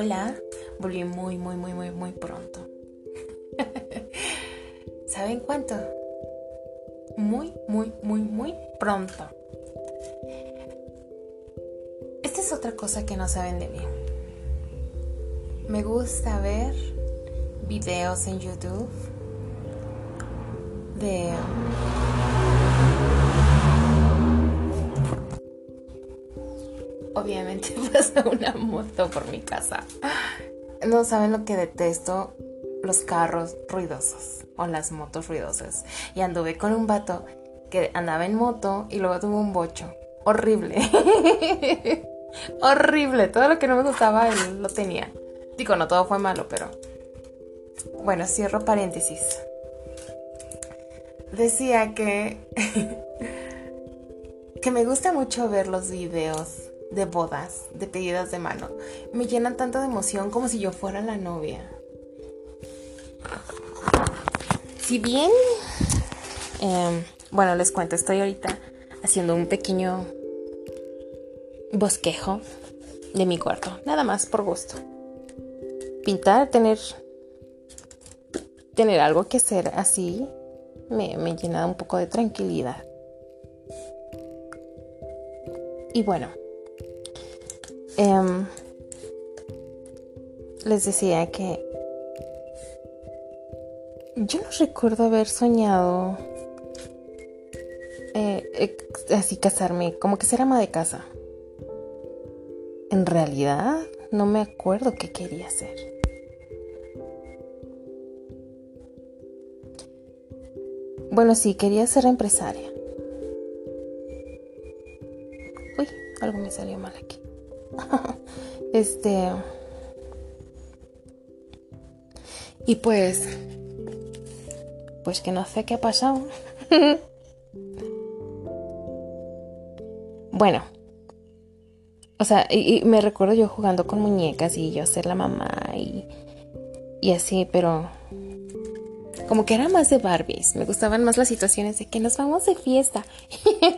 Hola, volví muy, muy, muy, muy, muy pronto. ¿Saben cuánto? Muy, muy, muy, muy pronto. Esta es otra cosa que no saben de mí. Me gusta ver videos en YouTube de obviamente pasa una moto por mi casa. No saben lo que detesto los carros ruidosos o las motos ruidosas. Y anduve con un vato que andaba en moto y luego tuvo un bocho. Horrible. Horrible. Todo lo que no me gustaba él lo tenía. Digo, no todo fue malo, pero... Bueno, cierro paréntesis. Decía que... que me gusta mucho ver los videos de bodas, de pedidas de mano. Me llenan tanto de emoción como si yo fuera la novia. Si bien, em, bueno, les cuento, estoy ahorita haciendo un pequeño bosquejo de mi cuarto, nada más por gusto. Pintar, tener, tener algo que hacer así, me, me llena un poco de tranquilidad. Y bueno, Em, les decía que yo no recuerdo haber soñado eh, así casarme, como que ser ama de casa. En realidad, no me acuerdo qué quería hacer. Bueno, sí, quería ser empresaria. Uy, algo me salió mal aquí. este. Y pues. Pues que no sé qué ha pasado. bueno. O sea, y, me recuerdo yo jugando con muñecas y yo ser la mamá y, y así, pero como que era más de Barbies. Me gustaban más las situaciones de que nos vamos de fiesta.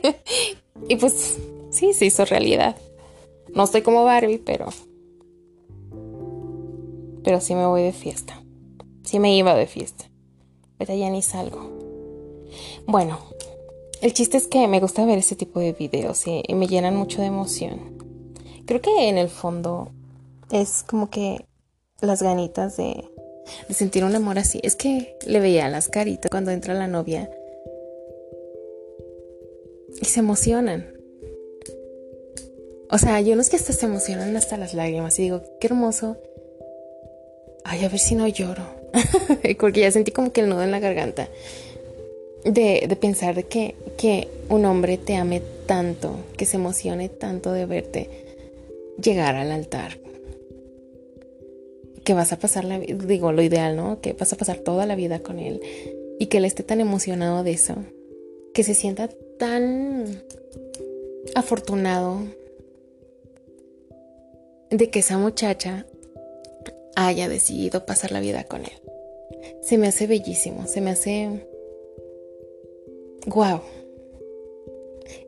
y pues sí, se hizo realidad. No estoy como Barbie, pero. Pero sí me voy de fiesta. Sí me iba de fiesta. Pero ya ni salgo. Bueno, el chiste es que me gusta ver ese tipo de videos y, me llenan mucho de emoción. Creo que en el fondo es como que las ganitas de, de sentir un amor así. Es que le veía las caritas cuando entra la novia y se emocionan. O sea, no es que hasta se emocionan hasta las lágrimas y digo, qué hermoso. Ay, a ver si no lloro. Porque ya sentí como que el nudo en la garganta. De, de pensar que, que un hombre te ame tanto, que se emocione tanto de verte llegar al altar. Que vas a pasar la vida, digo, lo ideal, ¿no? Que vas a pasar toda la vida con él. Y que él esté tan emocionado de eso. Que se sienta tan afortunado de que esa muchacha haya decidido pasar la vida con él. Se me hace bellísimo, se me hace... ¡Wow!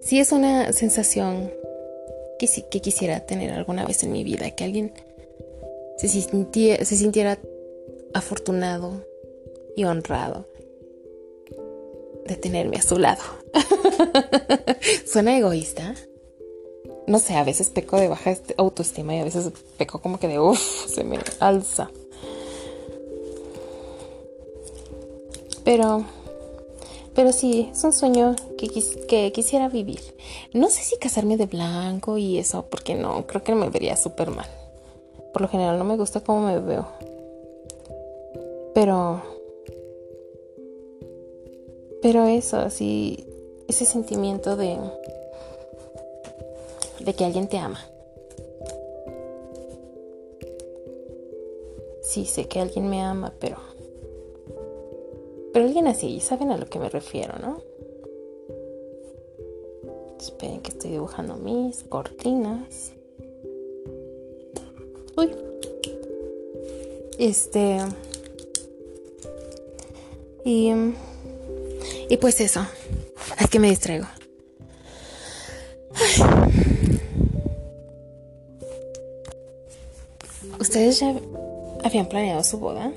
Sí es una sensación que, que quisiera tener alguna vez en mi vida, que alguien se sintiera, se sintiera afortunado y honrado de tenerme a su lado. ¿Suena egoísta? No sé, a veces peco de baja autoestima y a veces peco como que de uff, se me alza. Pero, pero sí, es un sueño que, que quisiera vivir. No sé si casarme de blanco y eso, porque no, creo que me vería súper mal. Por lo general no me gusta cómo me veo. Pero, pero eso, así, ese sentimiento de de que alguien te ama. Sí, sé que alguien me ama, pero... Pero alguien así, saben a lo que me refiero, ¿no? Esperen que estoy dibujando mis cortinas. Uy. Este... Y... Y pues eso. Es que me distraigo. ¿Ustedes ya habían planeado su boda?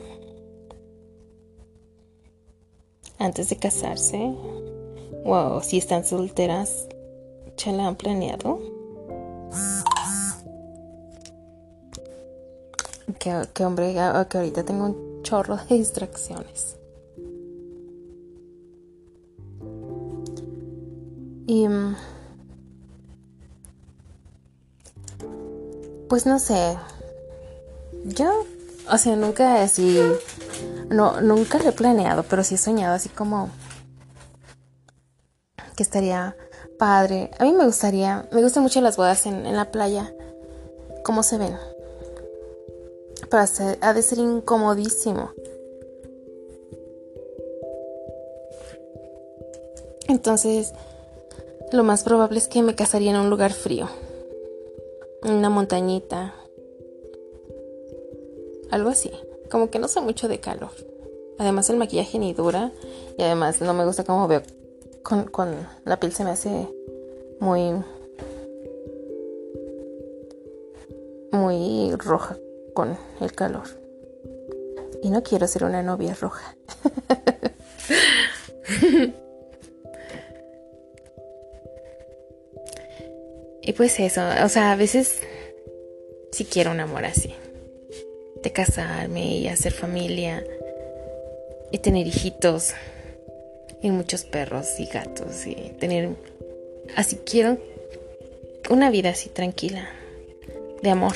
Antes de casarse. O si están solteras, ¿ya la han planeado? Que, hombre, que ahorita tengo un chorro de distracciones. Y... Mm, pues no sé. Yo, o sea, nunca así. No, nunca he planeado, pero sí he soñado así como. Que estaría padre. A mí me gustaría. Me gustan mucho las bodas en, la playa. ¿Cómo se ven? Ser, ha de ser incomodísimo. Entonces, lo más probable es que me casaría en un lugar frío. En una montañita. Algo así. Como que no sé mucho de calor. Además el maquillaje ni dura. Y además no me gusta cómo veo con, con la piel se me hace muy... Muy roja con el calor. Y no quiero ser una novia roja. y pues eso, o sea, a veces sí quiero un amor así. Casarme y hacer familia y tener hijitos y muchos perros y gatos y tener... Así quiero una vida así tranquila, de amor.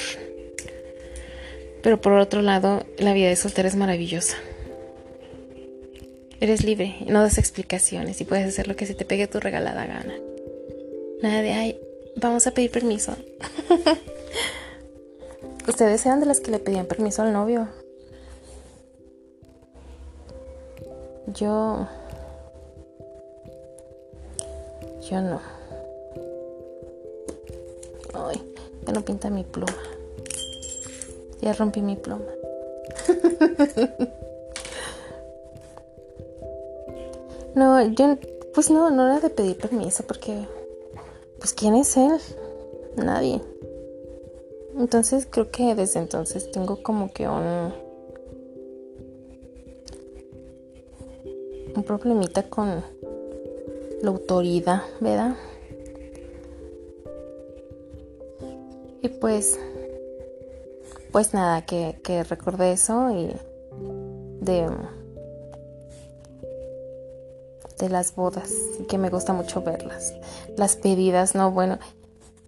Pero por otro lado, la vida de soltera es maravillosa. Eres libre, no das explicaciones y puedes hacer lo que se te pegue tu regalada gana. Nada de, ay, vamos a pedir permiso. Ustedes eran de las que le pedían permiso al novio. Yo... Yo no. Ay, ya no pinta mi pluma. Ya rompí mi pluma. no, yo pues no, no era de pedir permiso porque pues quién es él? Nadie. Entonces creo que desde entonces tengo como que un un problemita con la autoridad, ¿verdad? Y pues pues nada, que, que recordé eso y de, de las bodas que me gusta mucho verlas. Las pedidas, no, bueno,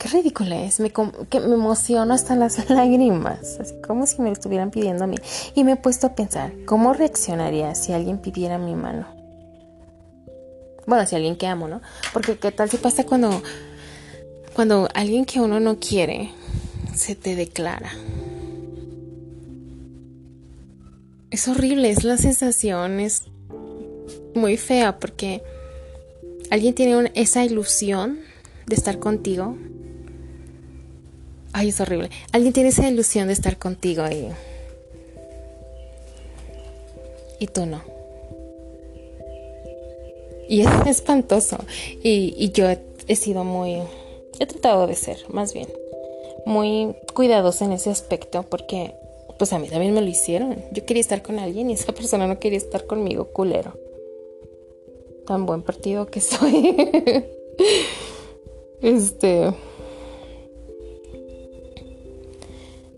qué ridícula es, me, que me emociono hasta las lágrimas, así como si me lo estuvieran pidiendo a mí. Y me he puesto a pensar, ¿cómo reaccionaría si alguien pidiera mi mano? Bueno, si alguien que amo, ¿no? Porque qué tal si pasa cuando, cuando alguien que uno no quiere se te declara. es horrible, es la sensación, es muy fea porque alguien tiene esa ilusión de estar contigo. Ay, es horrible. Alguien tiene esa ilusión de estar contigo y... Y tú no. Y es espantoso. Y, y yo he sido muy... He tratado de ser, más bien. Muy cuidadosa en ese aspecto porque pues a mí también me lo hicieron. Yo quería estar con alguien y esa persona no quería estar conmigo, culero. Tan buen partido que soy. este.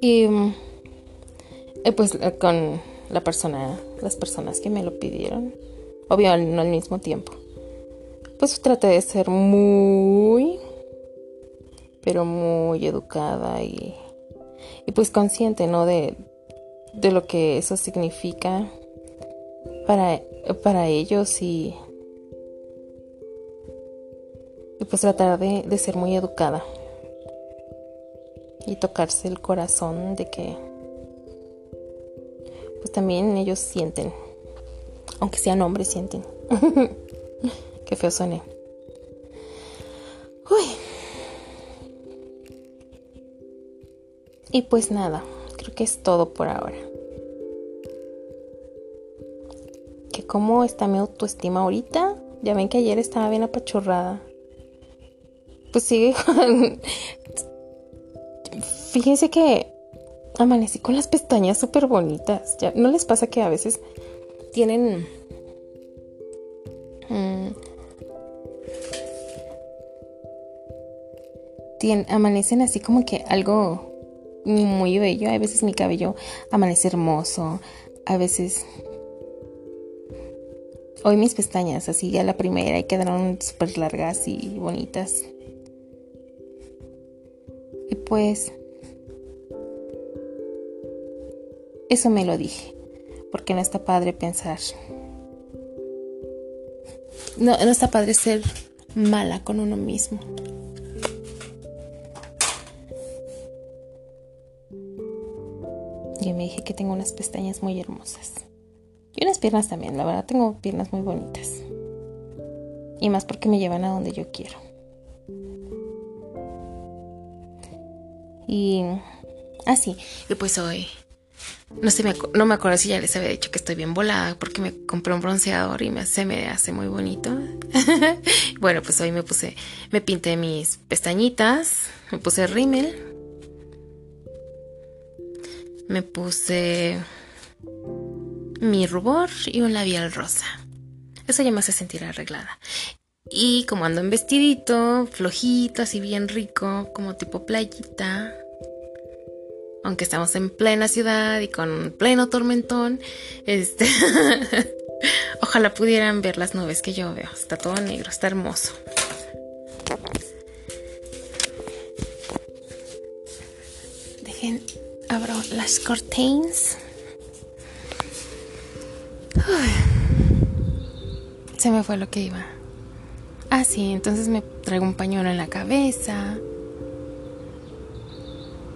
Y pues eh, con la persona, las personas que me lo pidieron, obvio no al mismo tiempo. Pues traté de ser muy, pero muy educada y, y pues consciente, ¿no? De, de lo que eso significa para, para ellos y, y pues tratar de, de ser muy educada y tocarse el corazón de que pues también ellos sienten aunque sean hombres sienten qué feo suene uy y pues nada creo que es todo por ahora. Que cómo está mi autoestima ahorita. Ya ven que ayer estaba bien apachurrada. Pues sigue Fíjense que amanecí con las pestañas súper bonitas. ¿Ya ¿No les pasa que a veces tienen... Mm, amanecen así como que algo muy bello. A veces mi cabello amanece hermoso. A veces... Hoy mis pestañas así a la primera y quedaron súper largas y bonitas. Y pues Eso me lo dije, porque no está padre pensar. No, no está padre ser mala con uno mismo. Yo me dije que tengo unas pestañas muy hermosas. Y unas piernas también, la verdad tengo piernas muy bonitas. Y más porque me llevan a donde yo quiero. Y así, ah, y pues hoy no sé, me, no me acuerdo si ya les había dicho que estoy bien volada porque me compré un bronceador y me, se me hace muy bonito. bueno, pues hoy me puse, me pinté mis pestañitas, me puse rímel, me puse mi rubor y un labial rosa. Eso ya me hace sentir arreglada. Y como ando en vestidito, flojito, así bien rico, como tipo playita, aunque estamos en plena ciudad y con pleno tormentón, este, ojalá pudieran ver las nubes que yo veo. Está todo negro, está hermoso. Dejen, abro las cortines. se me fue lo que iba. Ah, sí, entonces me traigo un pañuelo en la cabeza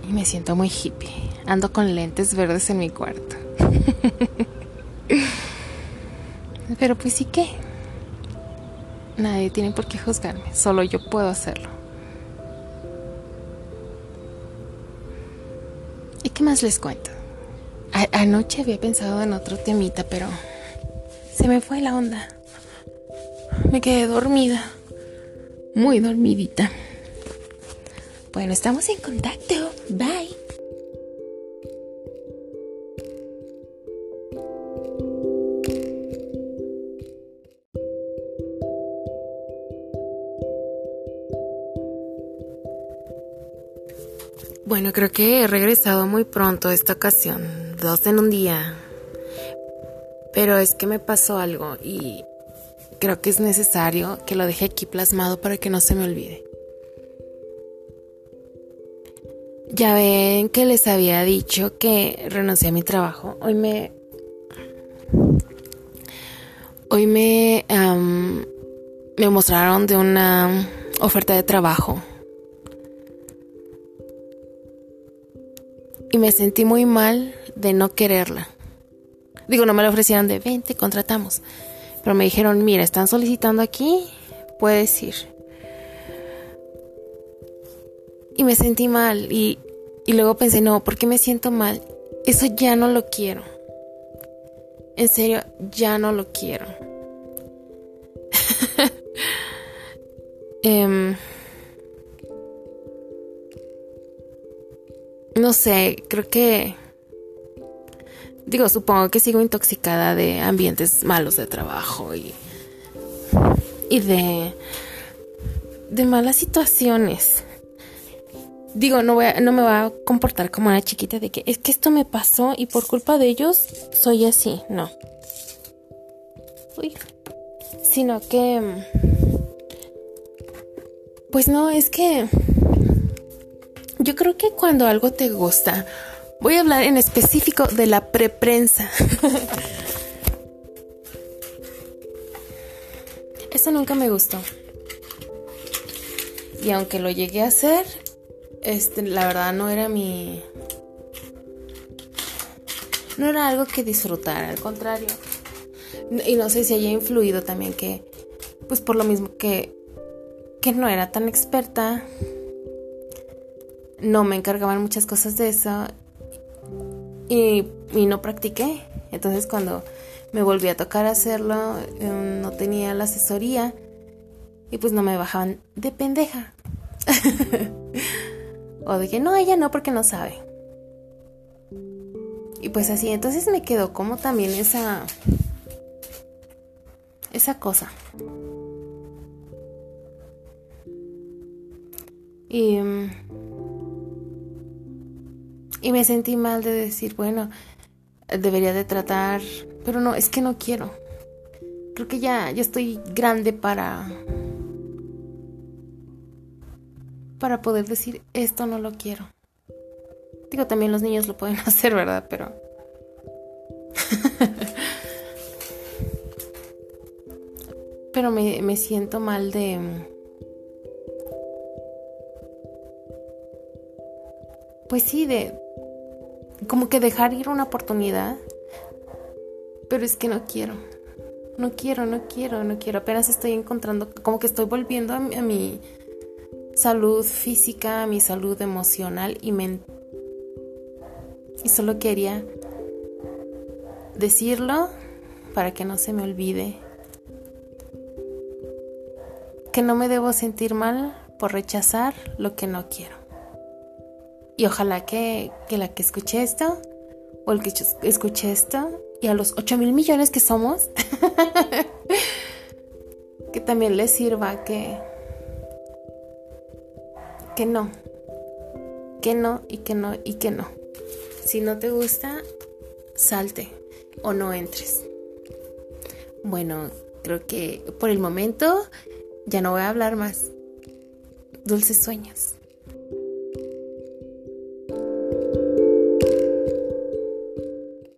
y me siento muy hippie. Ando con lentes verdes en mi cuarto. Pero pues sí que. Nadie tiene por qué juzgarme, solo yo puedo hacerlo. ¿Y qué más les cuento? anoche había pensado en otro temita, pero se me fue la onda. Me quedé dormida, muy dormidita. Bueno, estamos en contacto. Bye. Bueno, creo que he regresado muy pronto esta ocasión, dos en un día. Pero es que me pasó algo y creo que es necesario que lo deje aquí plasmado para que no se me olvide. Ya ven que les había dicho que renuncié a mi trabajo. Hoy me. Hoy me. me mostraron de una oferta de trabajo. Y me sentí muy mal de no quererla. Digo, no me la ofrecieron de 20, contratamos. Pero me dijeron, mira, están solicitando aquí, puedes ir. Y me sentí mal y, luego pensé, no, ¿por qué me siento mal? Eso ya no lo quiero. En serio, ya no lo quiero. Em, no sé, creo que... Digo, supongo que sigo intoxicada de ambientes malos de trabajo y... Y de... De malas situaciones digo, no, voy no me va a comportar como una chiquita de que es que esto me pasó y por culpa de ellos soy así. No. Uy. Sino que... Pues no, es que... Yo creo que cuando algo te gusta, voy a hablar en específico de la preprensa. Eso nunca me gustó. Y aunque lo llegué a hacer, este, la verdad no era mi... No era algo que disfrutara, al contrario. Y no sé si haya influido también que, pues por lo mismo que, que no era tan experta, no me encargaban muchas cosas de eso y, y no practiqué. Entonces cuando me volví a tocar hacerlo, em, no tenía la asesoría y pues no me bajaban de pendeja. O de que no, ella no porque no sabe. y pues así, entonces me quedó como también esa esa cosa. Y, y me sentí mal de decir, bueno, debería de tratar, pero no, es que no quiero. Creo que ya, ya estoy grande para para poder decir esto no lo quiero. Digo, también los niños lo pueden hacer, ¿verdad? Pero pero me, me siento mal de pues sí, de como que dejar ir una oportunidad, pero es que no quiero, no quiero, no quiero, no quiero, apenas estoy encontrando, como que estoy volviendo a, mi salud física, mi salud emocional y mental. Y solo quería decirlo para que no se me olvide que no me debo sentir mal por rechazar lo que no quiero. Y ojalá que, la que escuche esto, o el que escuche esto, y a los 8 mil millones que somos, que también les sirva que, que no, que no, y que no, y que no. Si no te gusta, salte o no entres. Bueno, creo que por el momento ya no voy a hablar más. Dulces sueños.